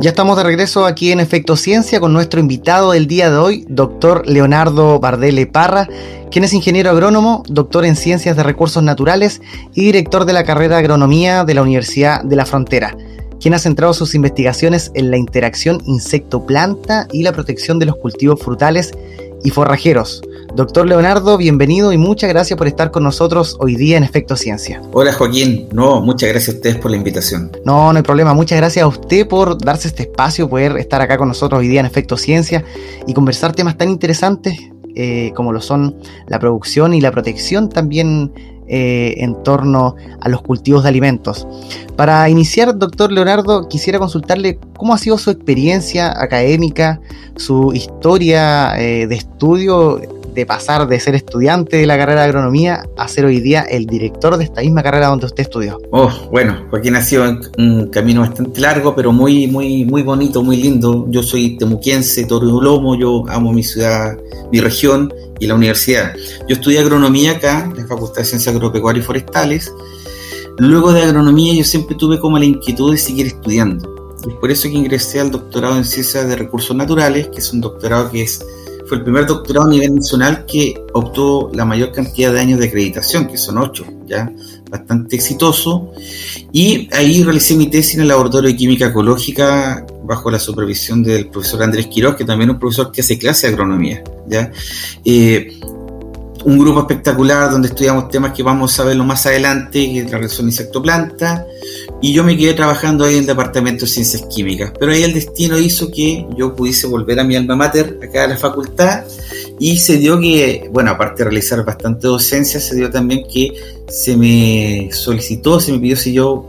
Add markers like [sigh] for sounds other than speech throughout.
Ya estamos de regreso aquí en Efecto Ciencia con nuestro invitado del día de hoy, doctor Leonardo Bardele Parra, quien es ingeniero agrónomo, doctor en Ciencias de Recursos Naturales y director de la carrera de Agronomía de la Universidad de la Frontera, quien ha centrado sus investigaciones en la interacción insecto-planta y la protección de los cultivos frutales y forrajeros. Doctor Leonardo, bienvenido y muchas gracias por estar con nosotros hoy día en Efecto Ciencia. Hola Joaquín, no, muchas gracias a ustedes por la invitación. No, no hay problema, muchas gracias a usted por darse este espacio, poder estar acá con nosotros hoy día en Efecto Ciencia y conversar temas tan interesantes eh, como lo son la producción y la protección también eh, en torno a los cultivos de alimentos. Para iniciar, doctor Leonardo, quisiera consultarle cómo ha sido su experiencia académica, su historia eh, de estudio de pasar de ser estudiante de la carrera de agronomía a ser hoy día el director de esta misma carrera donde usted estudió? Oh, bueno, Joaquín ha sido un camino bastante largo, pero muy, muy, muy bonito, muy lindo. Yo soy temuquiense, Lomo, yo amo mi ciudad, mi región y la universidad. Yo estudié agronomía acá, en la Facultad de Ciencias Agropecuarias y Forestales. Luego de agronomía yo siempre tuve como la inquietud de seguir estudiando. Es por eso que ingresé al doctorado en Ciencias de Recursos Naturales, que es un doctorado que es fue el primer doctorado a nivel nacional que obtuvo la mayor cantidad de años de acreditación, que son ocho, ya bastante exitoso. Y ahí realicé mi tesis en el laboratorio de química ecológica bajo la supervisión del profesor Andrés Quiroz, que también es un profesor que hace clase de agronomía. ¿ya? Eh, un grupo espectacular donde estudiamos temas que vamos a verlo más adelante, que es la relación insecto-planta, y yo me quedé trabajando ahí en el departamento de ciencias químicas. Pero ahí el destino hizo que yo pudiese volver a mi alma mater, acá a la facultad, y se dio que, bueno, aparte de realizar bastante docencia, se dio también que se me solicitó, se me pidió si yo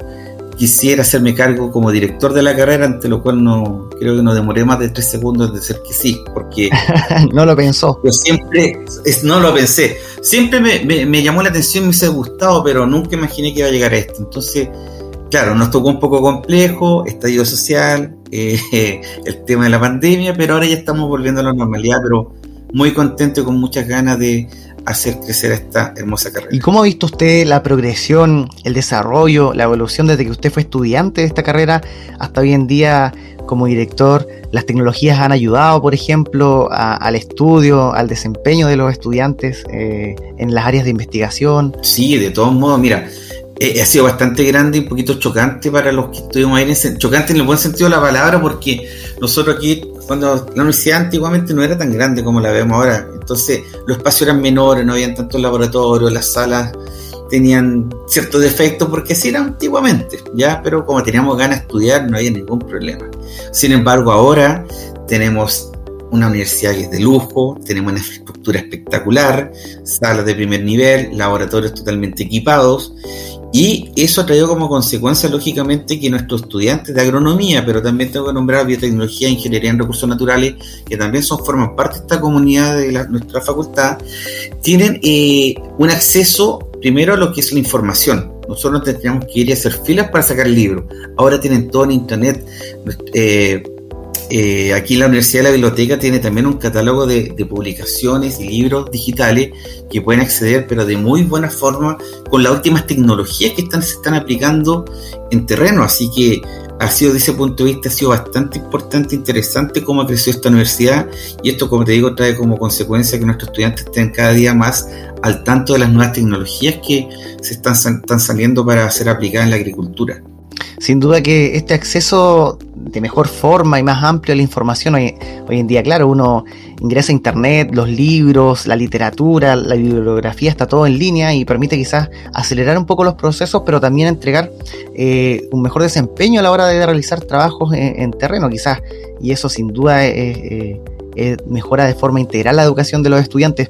quisiera hacerme cargo como director de la carrera, ante lo cual no creo que no demoré más de tres segundos de decir que sí, porque [laughs] no lo pensó. Yo siempre, es, no lo pensé, siempre me, me, llamó la atención, me hubiese gustado, pero nunca imaginé que iba a llegar a esto. Entonces, claro, nos tocó un poco complejo, estadio social, [laughs] eh, el tema de la pandemia, pero ahora ya estamos volviendo a la normalidad, pero muy contento y con muchas ganas de hacer crecer esta hermosa carrera. ¿Y cómo ha visto usted la progresión, el desarrollo, la evolución desde que usted fue estudiante de esta carrera hasta hoy en día como director? ¿Las tecnologías han ayudado, por ejemplo, al estudio, al desempeño de los estudiantes eh, en las áreas de investigación? Sí, de todos modos, mira, eh, ha sido bastante grande y un poquito chocante para los que estuvimos ahí, en chocante en el buen sentido de la palabra, porque nosotros aquí, cuando la universidad antiguamente no era tan grande como la vemos ahora, entonces los espacios eran menores, no habían tantos laboratorios, las salas tenían ciertos defectos porque así era antiguamente, ya, pero como teníamos ganas de estudiar no había ningún problema. Sin embargo, ahora tenemos una universidad que es de lujo, tenemos una infraestructura espectacular, salas de primer nivel, laboratorios totalmente equipados y eso ha traído como consecuencia, lógicamente, que nuestros estudiantes de agronomía, pero también tengo que nombrar biotecnología ingeniería en recursos naturales, que también son forman parte de esta comunidad de nuestra facultad, tienen eh, un acceso primero a lo que es la información. Nosotros tendríamos que ir a hacer filas para sacar el libro. Ahora tienen todo en internet. Eh, eh, aquí la Universidad de la Biblioteca tiene también un catálogo de, publicaciones y libros digitales que pueden acceder, pero de muy buena forma, con las últimas tecnologías que están, se están aplicando en terreno. Así que ha sido desde ese punto de vista, ha sido bastante importante, interesante cómo ha crecido esta universidad y esto, como te digo, trae como consecuencia que nuestros estudiantes estén cada día más al tanto de las nuevas tecnologías que se están, están saliendo para ser aplicadas en la agricultura. Sin duda que este acceso de mejor forma y más amplio la información hoy, hoy en día, claro, uno ingresa a internet, los libros, la literatura, la bibliografía, está todo en línea y permite quizás acelerar un poco los procesos, pero también entregar eh, un mejor desempeño a la hora de realizar trabajos en, terreno, quizás, y eso sin duda eh, mejora de forma integral la educación de los estudiantes.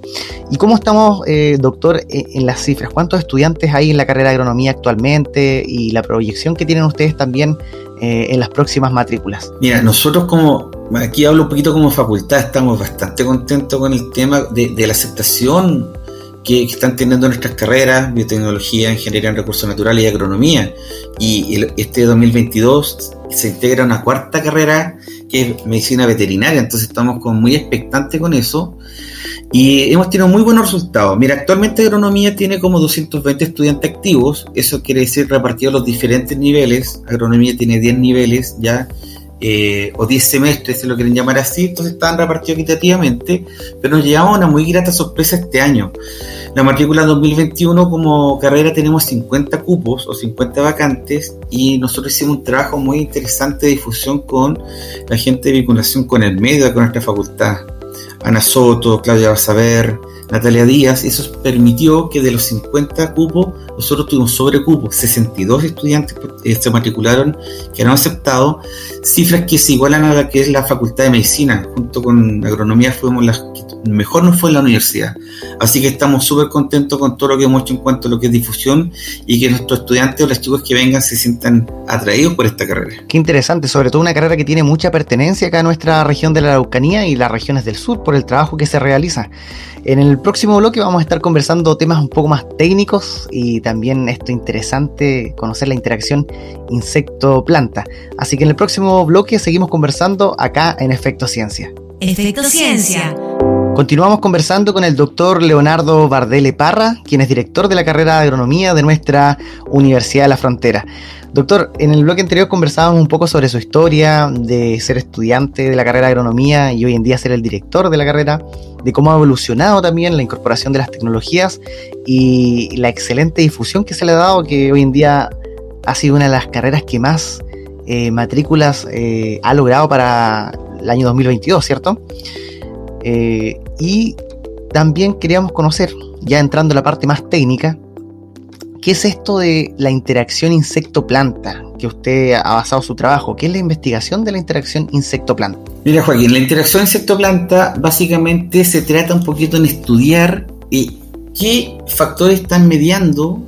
¿Y cómo estamos, eh, doctor, eh, en las cifras? ¿Cuántos estudiantes hay en la carrera de agronomía actualmente y la proyección que tienen ustedes también en las próximas matrículas? Mira, nosotros como, aquí hablo un poquito como facultad, estamos bastante contentos con el tema de, la aceptación que, están teniendo nuestras carreras, biotecnología, ingeniería en recursos naturales y agronomía. Y este 2022 se integra una cuarta carrera es medicina veterinaria, entonces estamos como muy expectantes con eso. Y hemos tenido muy buenos resultados. Mira, actualmente agronomía tiene como 220 estudiantes activos, eso quiere decir repartido a los diferentes niveles. Agronomía tiene 10 niveles ya, eh, o 10 semestres, si lo quieren llamar así, entonces están repartidos equitativamente, pero nos llevamos una muy grata sorpresa este año. La matrícula 2021 como carrera tenemos 50 cupos o 50 vacantes y nosotros hicimos un trabajo muy interesante de difusión con la gente de vinculación con el medio, con nuestra facultad. Ana Soto, Claudia Basaber, Natalia Díaz, eso permitió que de los 50 cupos nosotros tuvimos sobre cupos, 62 estudiantes eh, se matricularon que han aceptado, cifras que se igualan a la que es la Facultad de Medicina, junto con Agronomía fuimos las que mejor nos fue en la universidad. Así que estamos súper contentos con todo lo que hemos hecho en cuanto a lo que es difusión y que nuestros estudiantes o los chicos que vengan se sientan atraídos por esta carrera. Qué interesante, sobre todo una carrera que tiene mucha pertenencia acá a nuestra región de la Araucanía y las regiones del sur por el trabajo que se realiza. En el próximo bloque vamos a estar conversando temas un poco más técnicos y también esto interesante, conocer la interacción insecto-planta. Así que en el próximo bloque seguimos conversando acá en Efecto Ciencia. Efecto Ciencia. Continuamos conversando con el doctor Leonardo Bardele Parra, quien es director de la carrera de agronomía de nuestra Universidad de la Frontera. Doctor, en el bloque anterior conversábamos un poco sobre su historia de ser estudiante de la carrera de agronomía y hoy en día ser el director de la carrera, de cómo ha evolucionado también la incorporación de las tecnologías y la excelente difusión que se le ha dado, que hoy en día ha sido una de las carreras que más eh, matrículas eh, ha logrado para el año 2022, ¿cierto? Eh, y también queríamos conocer, ya entrando a la parte más técnica, ¿Qué es esto de la interacción insecto-planta que usted ha basado su trabajo? ¿Qué es la investigación de la interacción insecto-planta? Mira, Joaquín, la interacción insecto-planta básicamente se trata un poquito en estudiar eh, qué factores están mediando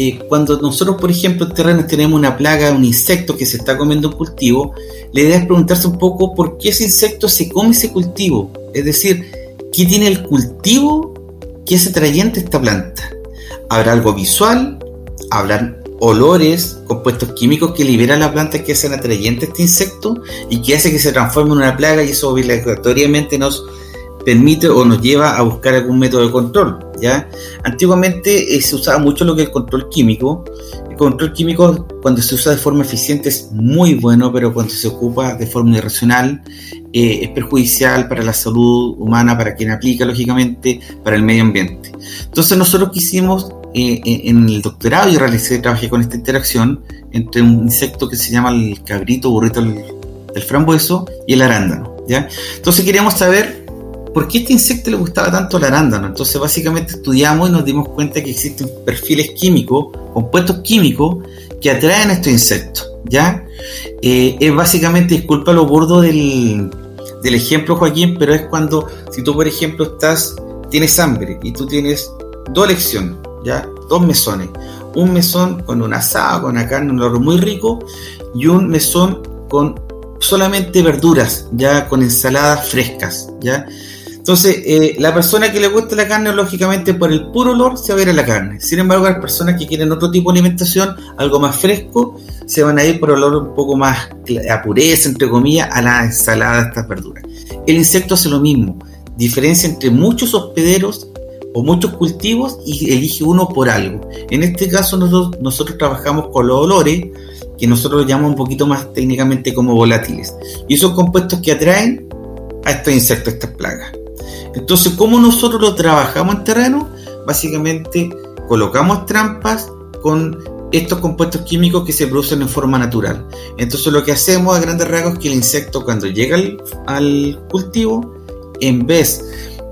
eh, cuando nosotros, por ejemplo, en terrenos tenemos una plaga, un insecto que se está comiendo un cultivo. La idea es preguntarse un poco por qué ese insecto se come ese cultivo. Es decir, ¿qué tiene el cultivo que es atrayente esta planta? habrá algo visual, habrán olores, compuestos químicos que liberan la planta que hacen atrayente a este insecto y que hace que se transforme en una plaga y eso obligatoriamente nos permite o nos lleva a buscar algún método de control. Antiguamente eh, se usaba mucho lo que es el control químico. El control químico cuando se usa de forma eficiente es muy bueno, pero cuando se ocupa de forma irracional eh, es perjudicial para la salud humana, para quien aplica, lógicamente, para el medio ambiente. Entonces nosotros quisimos eh, en el doctorado yo realicé, trabajé con esta interacción entre un insecto que se llama el cabrito burrito del, frambueso y el arándano. Entonces queríamos saber por qué este insecto le gustaba tanto el arándano. Entonces básicamente estudiamos y nos dimos cuenta que existen perfiles químicos, compuestos químicos que atraen a estos insectos. ¿ya? Eh, es básicamente, disculpa lo burdo del, del ejemplo Joaquín, pero es cuando si tú por ejemplo estás, tienes hambre y tú tienes dos elecciones ¿ya? Dos mesones. Un mesón con un asado, con una carne, un olor muy rico, y un mesón con solamente verduras, ya con ensaladas frescas, ¿ya? Entonces, eh, la persona que le gusta la carne, lógicamente por el puro olor se va a ir a la carne. Sin embargo, las personas que quieren otro tipo de alimentación, algo más fresco, se van a ir por olor un poco más a pureza, entre comillas, a la ensalada de estas verduras. El insecto hace lo mismo. Diferencia entre muchos hospederos o muchos cultivos y elige uno por algo. En este caso nosotros, trabajamos con los olores, que nosotros llamamos un poquito más técnicamente como volátiles. Y son compuestos que atraen a estos insectos, a estas plagas. Entonces, ¿cómo nosotros lo trabajamos en terreno? Básicamente colocamos trampas con estos compuestos químicos que se producen en forma natural. Entonces lo que hacemos a grandes rasgos es que el insecto cuando llega al, cultivo, en vez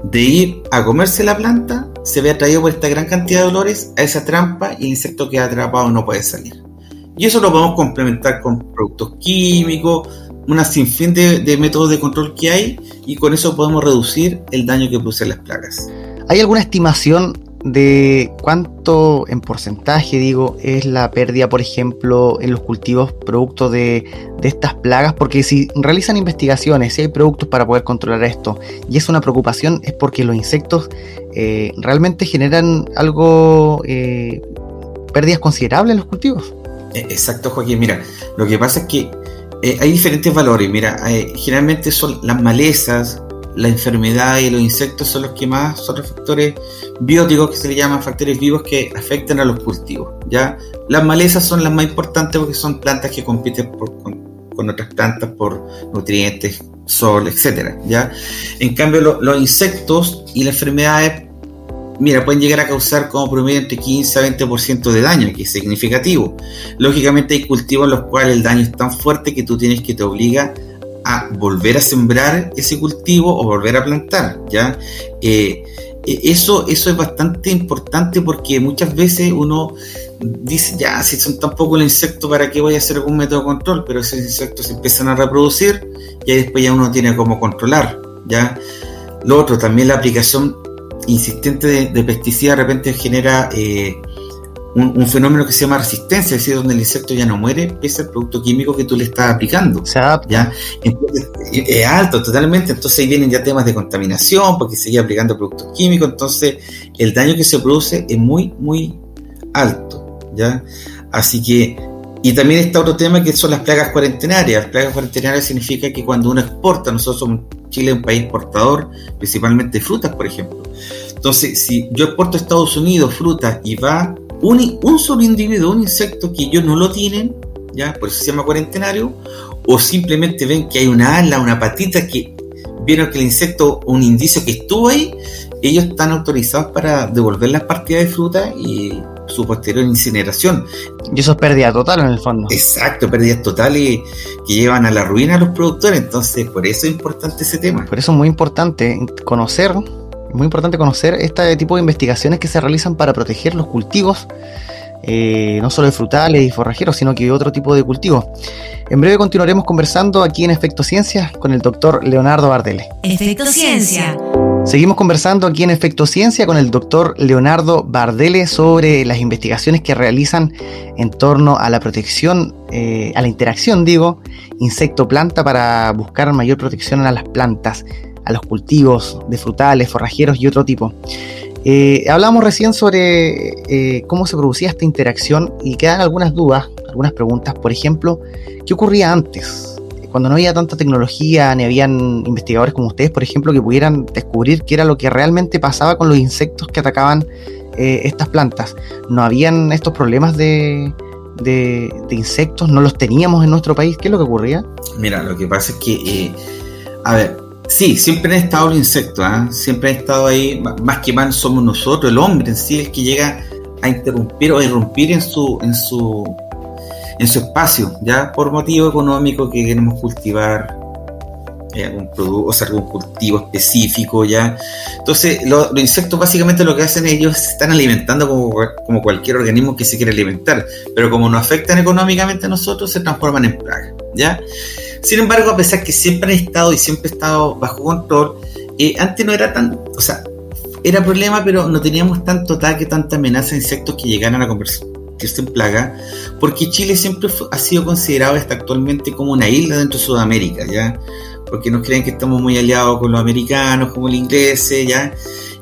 de ir a comerse la planta, se ve atraído por esta gran cantidad de olores a esa trampa y el insecto queda atrapado no puede salir. Y eso lo podemos complementar con productos químicos, una sinfín de, de métodos de control que hay y con eso podemos reducir el daño que producen las plagas. ¿Hay alguna estimación de cuánto en porcentaje, digo, es la pérdida, por ejemplo, en los cultivos producto de, estas plagas? Porque si realizan investigaciones, si hay productos para poder controlar esto, y es una preocupación, es porque los insectos eh, realmente generan algo, eh, pérdidas considerables en los cultivos. E, exacto, Joaquín. Mira, lo que pasa es que eh, hay diferentes valores. Mira, generalmente son las malezas, la enfermedad y los insectos son los que más son los factores bióticos que se le llaman factores vivos que afectan a los cultivos. ¿ya? Las malezas son las más importantes porque son plantas que compiten con, otras plantas por nutrientes, sol, etc. ¿ya? En cambio, los insectos y las enfermedades, mira, pueden llegar a causar como promedio entre 15 a 20% de daño, que es significativo. Lógicamente hay cultivos en los cuales el daño es tan fuerte que tú tienes que te obliga a volver a sembrar ese cultivo o volver a plantar, ¿ya? Eh, e, eso, eso es bastante importante porque muchas veces uno dice, ya, si son tan pocos los insectos, ¿para qué voy a hacer algún método de control? Pero esos insectos se empiezan a reproducir y después ya uno tiene cómo controlar, ¿ya? Lo otro, también la aplicación insistente de, pesticidas de repente genera eh, un, fenómeno que se llama resistencia, es decir, donde el insecto ya no muere, pese al producto químico que tú le estás aplicando. ¿ya? es alto totalmente, entonces ahí vienen ya temas de contaminación, porque sigue aplicando productos químicos, entonces el daño que se produce es muy, muy alto. ¿ya? Así que, y también está otro tema que son las plagas cuarentenarias. Las plagas cuarentenarias significa que cuando uno exporta, nosotros somos Chile un país exportador, principalmente frutas, por ejemplo. Entonces, si yo exporto a Estados Unidos frutas y va un, solo individuo, un insecto que ellos no lo tienen, ¿ya? por eso se llama cuarentenario, o simplemente ven que hay una ala, una patita que vieron que el insecto, un indicio que estuvo ahí, ellos están autorizados para devolver las partidas de fruta y su posterior incineración. Y eso es pérdida total en el fondo. Exacto, pérdidas totales que llevan a la ruina a los productores, entonces por eso es importante ese tema. Por eso es muy importante conocer muy importante conocer este tipo de investigaciones que se realizan para proteger los cultivos, eh, no solo de frutales y forrajeros, sino que de otro tipo de cultivos. En breve continuaremos conversando aquí en Efecto Ciencia con el doctor Leonardo Bardele. Efecto Ciencia. Seguimos conversando aquí en Efecto Ciencia con el doctor Leonardo Bardele sobre las investigaciones que realizan en torno a la protección, eh, a la interacción, digo, insecto-planta para buscar mayor protección a las plantas a los cultivos de frutales, forrajeros y otro tipo. Eh, hablamos recién sobre eh, cómo se producía esta interacción y quedan algunas dudas, algunas preguntas. Por ejemplo, ¿qué ocurría antes? Cuando no había tanta tecnología, ni habían investigadores como ustedes, por ejemplo, que pudieran descubrir qué era lo que realmente pasaba con los insectos que atacaban eh, estas plantas. No habían estos problemas de, de, insectos, no los teníamos en nuestro país. ¿Qué es lo que ocurría? Mira, lo que pasa es que, a ver, Sí, siempre han estado los insectos, ¿ah? siempre han estado ahí, más que más somos nosotros, el hombre en sí, el que llega a interrumpir o irrumpir en su, en su, en su espacio, ya por motivo económico que queremos cultivar eh, algún producto, o sea, algún cultivo específico, ya. Entonces, los insectos básicamente lo que hacen ellos se están alimentando como, como cualquier organismo que se quiere alimentar, pero como no afectan económicamente a nosotros, se transforman en plagas, ya. Sin embargo, a pesar que siempre han estado y siempre han estado bajo control, eh, antes no era tan, o sea, era problema, pero no teníamos tanto ataque, tanta amenaza de insectos que llegaran a convertirse en plaga, porque Chile siempre ha sido considerado hasta actualmente como una isla dentro de Sudamérica, ¿ya? Porque nos creen que estamos muy aliados con los americanos, como los ingleses, ¿ya?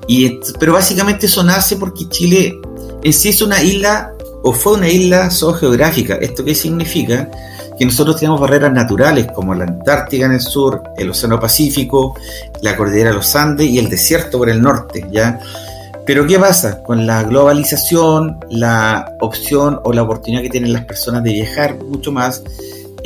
Y, pero básicamente eso nace porque Chile en sí es una isla, o fue una isla zoogeográfica. ¿Esto qué significa? que nosotros tenemos barreras naturales como la Antártica en el sur, el Océano Pacífico, la cordillera de los Andes y el desierto por el norte, ¿ya? Pero ¿qué pasa? Con la globalización, la opción o la oportunidad que tienen las personas de viajar mucho más,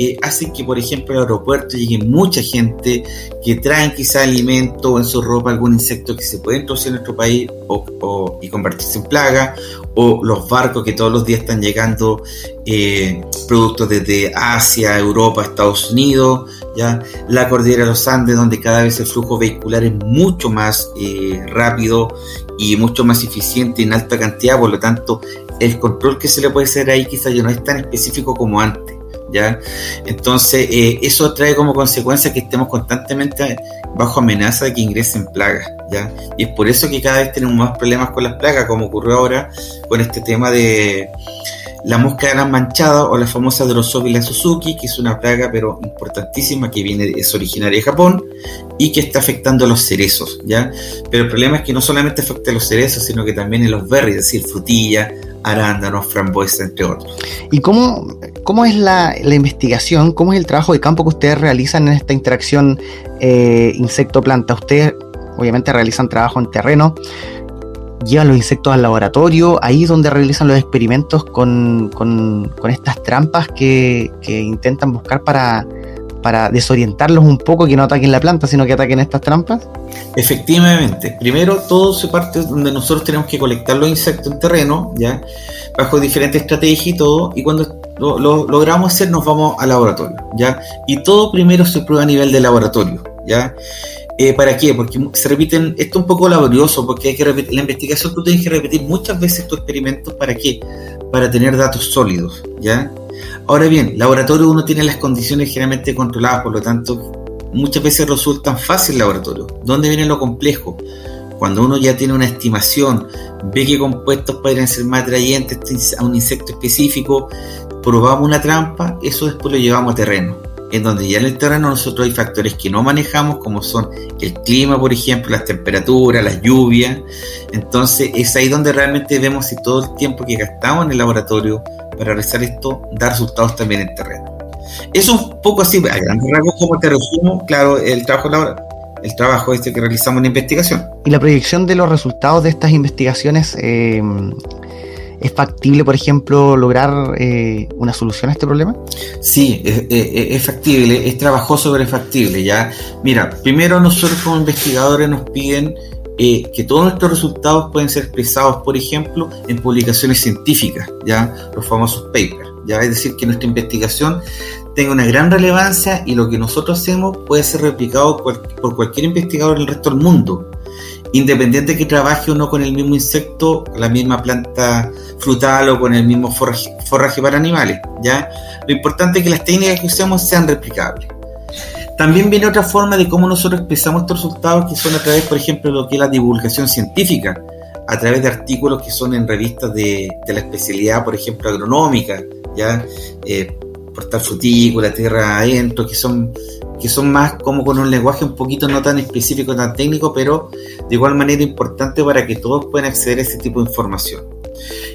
eh, hacen que, por ejemplo, al aeropuerto llegue mucha gente que traen quizá alimento o en su ropa algún insecto que se puede introducir en nuestro país o, y convertirse en plaga, o los barcos que todos los días están llegando eh, productos desde Asia, Europa, Estados Unidos, ya la cordillera de los Andes, donde cada vez el flujo vehicular es mucho más eh, rápido y mucho más eficiente en alta cantidad, por lo tanto, el control que se le puede hacer ahí quizá ya no es tan específico como antes ¿ya? Entonces, eh, eso trae como consecuencia que estemos constantemente bajo amenaza de que ingresen plagas, ¿ya? Y es por eso que cada vez tenemos más problemas con las plagas, como ocurrió ahora con este tema de la mosca de las manchadas o la famosa Drosophila Suzuki, que es una plaga pero importantísima que viene es originaria de Japón y que está afectando a los cerezos, ¿ya? Pero el problema es que no solamente afecta a los cerezos, sino que también en los berries, es decir, frutilla, arándanos, frambuesa, entre otros. ¿Y cómo, cómo es la, investigación, cómo es el trabajo de campo que ustedes realizan en esta interacción eh, insecto-planta? Ustedes obviamente realizan trabajo en terreno, llevan los insectos al laboratorio, ahí es donde realizan los experimentos con, estas trampas que, intentan buscar para, para desorientarlos un poco, que no ataquen la planta, sino que ataquen estas trampas? Efectivamente, primero todo se parte donde nosotros tenemos que colectar los insectos en terreno, ya, bajo diferentes estrategias y todo, y cuando lo, lo logramos hacer nos vamos al laboratorio, ya, y todo primero se prueba a nivel de laboratorio, ya. Eh, ¿Para qué? Porque se repiten, esto es un poco laborioso, porque hay que repetir, la investigación tú tienes que repetir muchas veces tus experimentos, ¿para qué? Para tener datos sólidos, ¿ya? Ahora bien, laboratorio uno tiene las condiciones generalmente controladas, por lo tanto, muchas veces resultan fácil laboratorio. ¿Dónde viene lo complejo? Cuando uno ya tiene una estimación, ve qué compuestos pueden ser más atrayentes a un insecto específico, probamos una trampa, eso después lo llevamos a terreno en donde ya en el terreno nosotros hay factores que no manejamos, como son el clima, por ejemplo, las temperaturas, las lluvias. Entonces es ahí donde realmente vemos si todo el tiempo que gastamos en el laboratorio para realizar esto da resultados también en terreno. Es un poco así, a grandes rasgos, como te resumo, claro, el trabajo laboral el trabajo este que realizamos en investigación. Y la proyección de los resultados de estas investigaciones eh, ¿Es factible, por ejemplo, lograr eh, una solución a este problema? Sí, es, factible, es trabajoso, pero es factible. ¿ya? Mira, primero nosotros como investigadores nos piden eh, que todos nuestros resultados pueden ser expresados, por ejemplo, en publicaciones científicas, ¿ya? los famosos papers. ¿ya? Es decir, que nuestra investigación tenga una gran relevancia y lo que nosotros hacemos puede ser replicado por cualquier investigador en el resto del mundo independiente que trabaje uno con el mismo insecto, la misma planta frutal o con el mismo forraje, para animales, ¿ya? Lo importante es que las técnicas que usemos sean replicables. También viene otra forma de cómo nosotros expresamos estos resultados, que son a través, por ejemplo, de lo que es la divulgación científica, a través de artículos que son en revistas de, la especialidad, por ejemplo, agronómica, ¿ya? Eh, portal frutícola, tierra adentro, que son que son más como con un lenguaje un poquito no tan específico, tan técnico, pero de igual manera importante para que todos puedan acceder a ese tipo de información.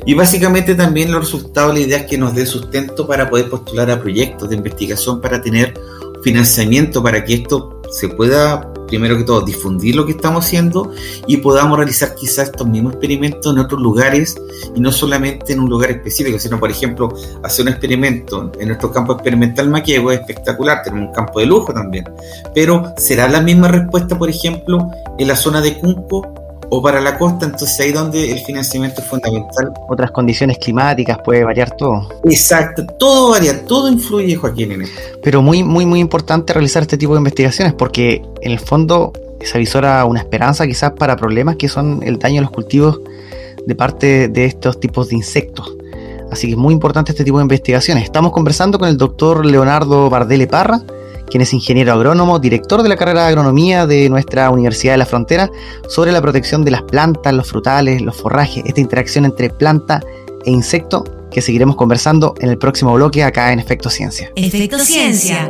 Y básicamente también los resultados, la idea es que nos dé sustento para poder postular a proyectos de investigación para tener financiamiento para que esto se pueda primero que todo, difundir lo que estamos haciendo y podamos realizar quizás estos mismos experimentos en otros lugares y no solamente en un lugar específico, sino, por ejemplo, hacer un experimento. En nuestro campo experimental Maquiego es espectacular, tenemos un campo de lujo también, pero ¿será la misma respuesta, por ejemplo, en la zona de Cunco o para la costa, entonces ahí donde el financiamiento es fundamental. Otras condiciones climáticas, puede variar todo. Exacto, todo varía, todo influye, Joaquín, en esto. Pero muy, muy, muy importante realizar este tipo de investigaciones porque en el fondo se avisora una esperanza quizás para problemas que son el daño a los cultivos de parte de estos tipos de insectos. Así que es muy importante este tipo de investigaciones. Estamos conversando con el doctor Leonardo Bardele Parra, quien es ingeniero agrónomo, director de la carrera de agronomía de nuestra Universidad de la Frontera, sobre la protección de las plantas, los frutales, los forrajes, esta interacción entre planta e insecto que seguiremos conversando en el próximo bloque acá en Efecto Ciencia. Efecto Ciencia.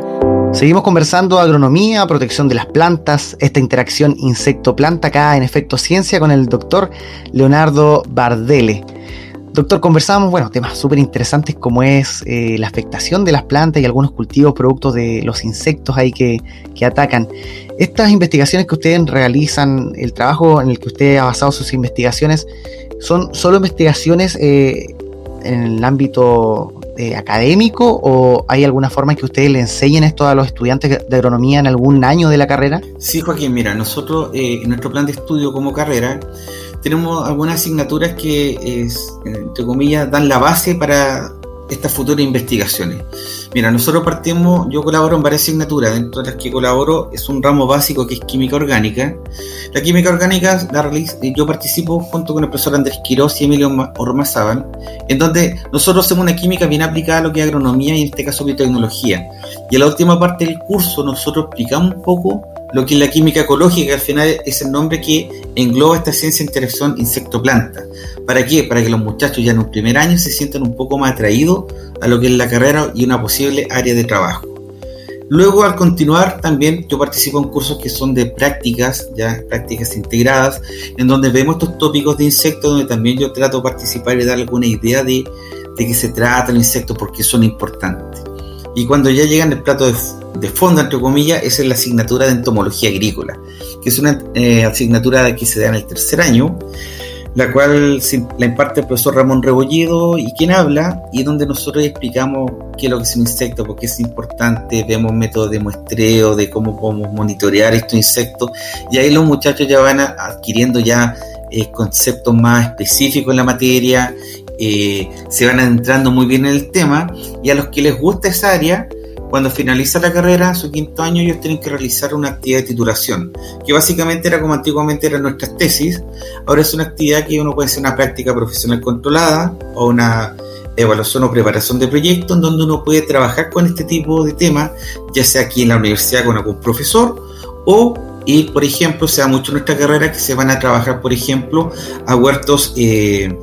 Seguimos conversando agronomía, protección de las plantas, esta interacción insecto-planta acá en Efecto Ciencia con el doctor Leonardo Bardele. Doctor, conversamos, bueno, temas súper interesantes como es eh, la afectación de las plantas y algunos cultivos productos de los insectos ahí que, atacan. Estas investigaciones que ustedes realizan, el trabajo en el que usted ha basado sus investigaciones, ¿son solo investigaciones eh, en el ámbito eh, académico o hay alguna forma en que ustedes le enseñen esto a los estudiantes de agronomía en algún año de la carrera? Sí, Joaquín, mira, nosotros en nuestro plan de estudio como carrera tenemos algunas asignaturas que, entre comillas, dan la base para estas futuras investigaciones? Mira, nosotros partimos, yo colaboro en varias asignaturas, dentro de las que colaboro es un ramo básico que es química orgánica. La química orgánica la yo participo junto con el profesor Andrés Quiroz y Emilio Ormazábal, en donde nosotros hacemos una química bien aplicada a lo que es agronomía y en este caso biotecnología. Y en la última parte del curso nosotros explicamos un poco lo que es la química ecológica, que al final es el nombre que engloba esta ciencia de interacción insecto-planta. ¿Para qué? Para que los muchachos ya en un primer año se sientan un poco más atraídos a lo que es la carrera y una posible área de trabajo. Luego, al continuar, también yo participo en cursos que son de prácticas, ya prácticas integradas, en donde vemos estos tópicos de insectos, donde también yo trato de participar y dar alguna idea de, de qué se trata el insecto, porque son importantes. Y cuando ya llegan el plato de, fondo, entre comillas, es la asignatura de entomología agrícola, que es una eh, asignatura que se da en el tercer año, la cual la imparte el profesor Ramón Rebollido y quien habla, y donde nosotros explicamos qué es lo que es un insecto, por qué es importante, vemos métodos de muestreo, de cómo podemos monitorear estos insectos, y ahí los muchachos ya van adquiriendo ya eh, conceptos más específicos en la materia, eh, se van adentrando muy bien en el tema, y a los que les gusta esa área, cuando finaliza la carrera, su quinto año, ellos tienen que realizar una actividad de titulación, que básicamente era como antiguamente eran nuestras tesis. Ahora es una actividad que uno puede hacer una práctica profesional controlada o una evaluación o preparación de proyecto en donde uno puede trabajar con este tipo de temas, ya sea aquí en la universidad con algún profesor o y por ejemplo, se da mucho en nuestra carrera que se van a trabajar, por ejemplo, a huertos eh,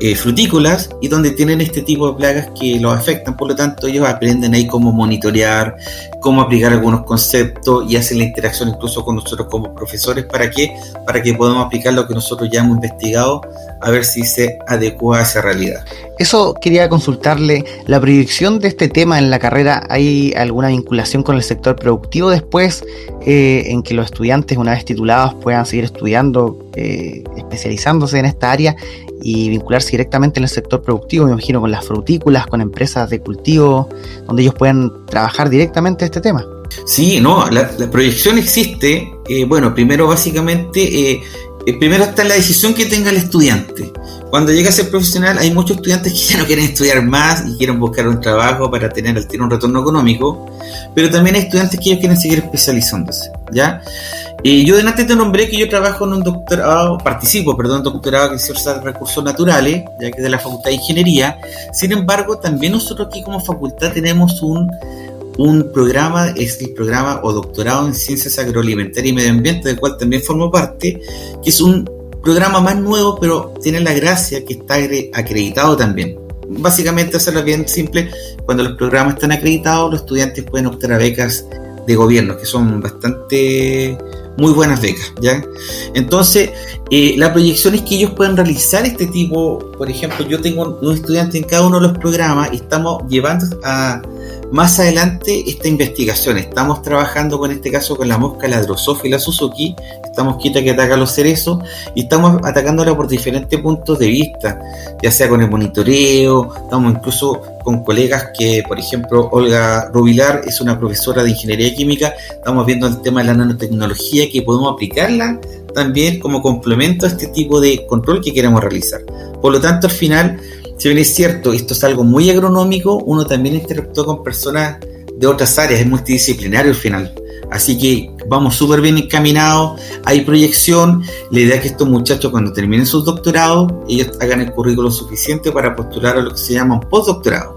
eh, frutícolas y donde tienen este tipo de plagas que los afectan. Por lo tanto, ellos aprenden ahí cómo monitorear, cómo aplicar algunos conceptos y hacen la interacción incluso con nosotros como profesores. ¿Para qué? Para que podamos aplicar lo que nosotros ya hemos investigado a ver si se adecua a esa realidad. Eso quería consultarle, la proyección de este tema en la carrera, ¿hay alguna vinculación con el sector productivo después eh, en que los estudiantes una vez titulados puedan seguir estudiando, eh, especializándose en esta área y vincularse directamente en el sector productivo, me imagino con las frutícolas, con empresas de cultivo, donde ellos puedan trabajar directamente este tema. Sí, no, la, proyección existe. Eh, bueno, primero básicamente, eh, eh, primero está la decisión que tenga el estudiante. Cuando llega a ser profesional, hay muchos estudiantes que ya no quieren estudiar más y quieren buscar un trabajo para tener al tiro un retorno económico, pero también hay estudiantes que ellos quieren seguir especializándose, ¿ya? Y yo delante te nombré que yo trabajo en un doctorado, participo, perdón, doctorado en ciencias de recursos naturales, ya que es de la Facultad de Ingeniería. Sin embargo, también nosotros aquí como facultad tenemos un, un programa, es el programa o doctorado en ciencias agroalimentarias y medio ambiente, del cual también formo parte, que es un programa más nuevo, pero tiene la gracia que está acreditado también. Básicamente, hacerlo bien simple, cuando los programas están acreditados, los estudiantes pueden optar a becas de gobierno, que son bastante muy buenas becas, ¿ya? Entonces, eh, la proyección es que ellos puedan realizar este tipo, por ejemplo, yo tengo un estudiante en cada uno de los programas y estamos llevando a más adelante esta investigación. Estamos trabajando con este caso con la mosca, la Drosophila Suzuki, esta mosquita que ataca a los cerezos, y estamos atacándola por diferentes puntos de vista, ya sea con el monitoreo, estamos incluso con colegas que, por ejemplo, Olga Rubilar es una profesora de ingeniería química, estamos viendo el tema de la nanotecnología que podemos aplicarla también como complemento a este tipo de control que queremos realizar. Por lo tanto, al final, si bien es cierto, esto es algo muy agronómico, uno también interactúa con personas de otras áreas, es multidisciplinario al final. Así que vamos súper bien encaminados, hay proyección, la idea es que estos muchachos cuando terminen sus doctorados, ellos hagan el currículo suficiente para postular a lo que se llama un postdoctorado,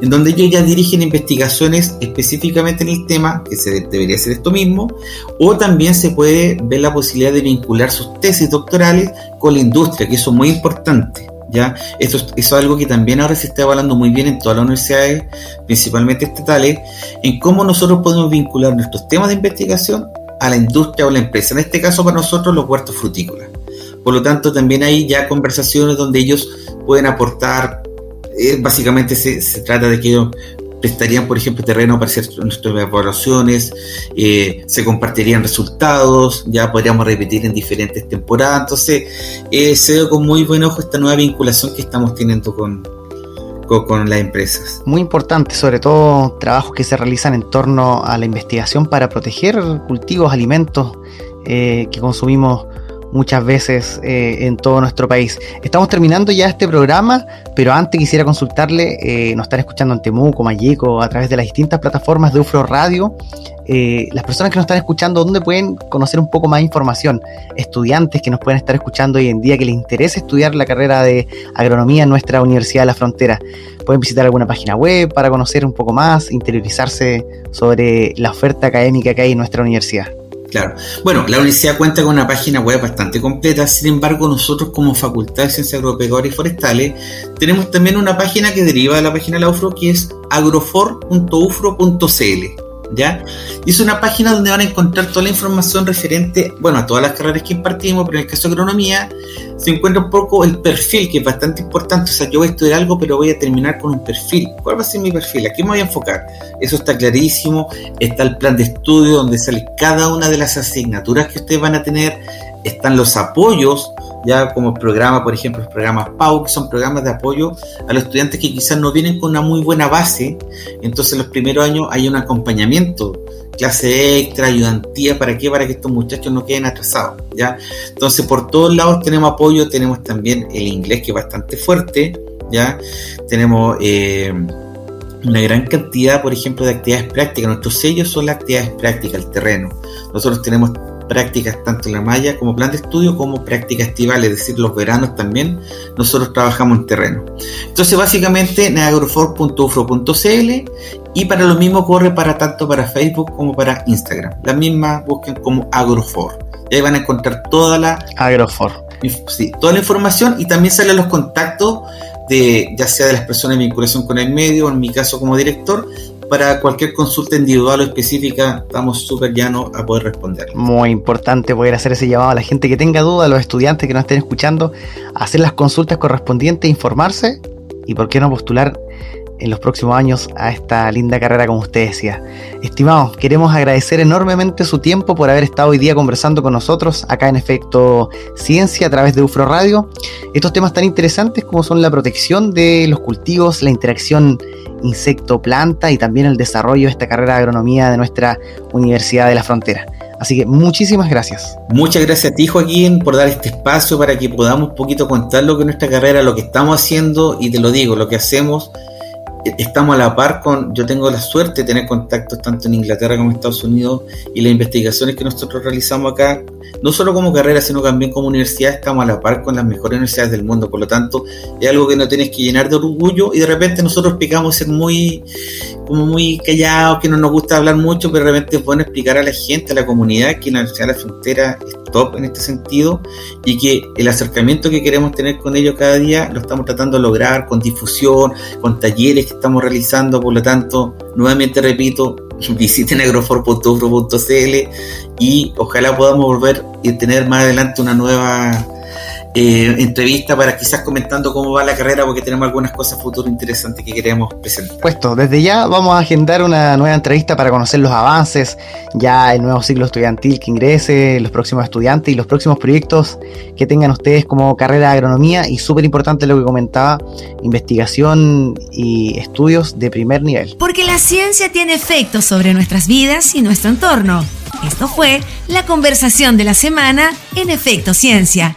en donde ellos ya dirigen investigaciones específicamente en el tema, que se debería ser esto mismo, o también se puede ver la posibilidad de vincular sus tesis doctorales con la industria, que eso es muy importante. ¿Ya? Esto, es algo que también ahora se está evaluando muy bien en todas las universidades, principalmente estatales, en cómo nosotros podemos vincular nuestros temas de investigación a la industria o la empresa. En este caso, para nosotros, los huertos frutícolas. Por lo tanto, también hay ya conversaciones donde ellos pueden aportar, eh, básicamente se, se, trata de que ellos prestarían, por ejemplo, terreno para hacer nuestras evaluaciones, eh, se compartirían resultados, ya podríamos repetir en diferentes temporadas. Entonces, eh, se ve con muy buen ojo esta nueva vinculación que estamos teniendo con, con, las empresas. Muy importante, sobre todo trabajos que se realizan en torno a la investigación para proteger cultivos, alimentos eh, que consumimos muchas veces eh, en todo nuestro país. Estamos terminando ya este programa, pero antes quisiera consultarle, eh, nos están escuchando en Temuco, Mayeco, a través de las distintas plataformas de UFRO Radio. Eh, las personas que nos están escuchando, ¿dónde pueden conocer un poco más información? Estudiantes que nos pueden estar escuchando hoy en día que les interesa estudiar la carrera de agronomía en nuestra Universidad de la Frontera. Pueden visitar alguna página web para conocer un poco más, interiorizarse sobre la oferta académica que hay en nuestra universidad. Claro. Bueno, la universidad cuenta con una página web bastante completa, sin embargo nosotros como Facultad de Ciencias Agropecuarias y Forestales tenemos también una página que deriva de la página de la UFRO que es agrofor.ufro.cl. ¿ya? Y es una página donde van a encontrar toda la información referente, bueno, a todas las carreras que impartimos, pero en el caso de agronomía se encuentra un poco el perfil, que es bastante importante. O sea, yo voy a estudiar algo, pero voy a terminar con un perfil. ¿Cuál va a ser mi perfil? ¿A qué me voy a enfocar? Eso está clarísimo. Está el plan de estudio donde sale cada una de las asignaturas que ustedes van a tener. Están los apoyos ya como programa, por ejemplo, los programas PAU, que son programas de apoyo a los estudiantes que quizás no vienen con una muy buena base, entonces en los primeros años hay un acompañamiento, clase extra, ayudantía, ¿para qué? Para que estos muchachos no queden atrasados, ¿ya? Entonces por todos lados tenemos apoyo, tenemos también el inglés que es bastante fuerte, ¿ya? Tenemos... Eh, una gran cantidad, por ejemplo, de actividades prácticas. Nuestros sellos son las actividades prácticas, el terreno. Nosotros tenemos prácticas tanto en la malla como plan de estudio como prácticas estivales, es decir, los veranos también nosotros trabajamos en terreno. Entonces básicamente neagrofor.ufro.cl y para lo mismo corre para tanto para Facebook como para Instagram. La misma busquen como Agrofor. Y ahí van a encontrar toda la Agrofor. Sí, toda la información y también salen los contactos de ya sea de las personas en vinculación con el medio, en mi caso como director, para cualquier consulta individual o específica, estamos súper llanos a poder responder. Muy importante poder hacer ese llamado a la gente que tenga dudas, a los estudiantes que nos estén escuchando, hacer las consultas correspondientes, informarse y por qué no postular en los próximos años a esta linda carrera como usted decía. Estimados, queremos agradecer enormemente su tiempo por haber estado hoy día conversando con nosotros acá en Efecto Ciencia a través de UFRO Radio. Estos temas tan interesantes como son la protección de los cultivos, la interacción insecto-planta y también el desarrollo de esta carrera de agronomía de nuestra Universidad de la Frontera. Así que muchísimas gracias. Muchas gracias a ti, Joaquín, por dar este espacio para que podamos un poquito contar lo que es nuestra carrera, lo que estamos haciendo y te lo digo, lo que hacemos estamos a la par con, yo tengo la suerte de tener contactos tanto en Inglaterra como en Estados Unidos y las investigaciones que nosotros realizamos acá, no solo como carrera, sino también como universidad, estamos a la par con las mejores universidades del mundo, por lo tanto es algo que no tienes que llenar de orgullo y de repente nosotros picamos ser muy, como muy callados, que no nos gusta hablar mucho, pero de repente es bueno explicar a la gente, a la comunidad, que la Universidad de la Frontera es top en este sentido y que el acercamiento que queremos tener con ellos cada día lo estamos tratando de lograr con difusión, con talleres estamos realizando, por lo tanto, nuevamente repito, [laughs] visiten agrofor.ufro.cl y ojalá podamos volver y tener más adelante una nueva eh, entrevista para quizás comentando cómo va la carrera porque tenemos algunas cosas futuro interesantes que queremos presentar. Puesto, desde ya vamos a agendar una nueva entrevista para conocer los avances, ya el nuevo ciclo estudiantil que ingrese, los próximos estudiantes y los próximos proyectos que tengan ustedes como carrera de agronomía y súper importante lo que comentaba, investigación y estudios de primer nivel. Porque la ciencia tiene efectos sobre nuestras vidas y nuestro entorno. Esto fue la conversación de la semana en Efecto Ciencia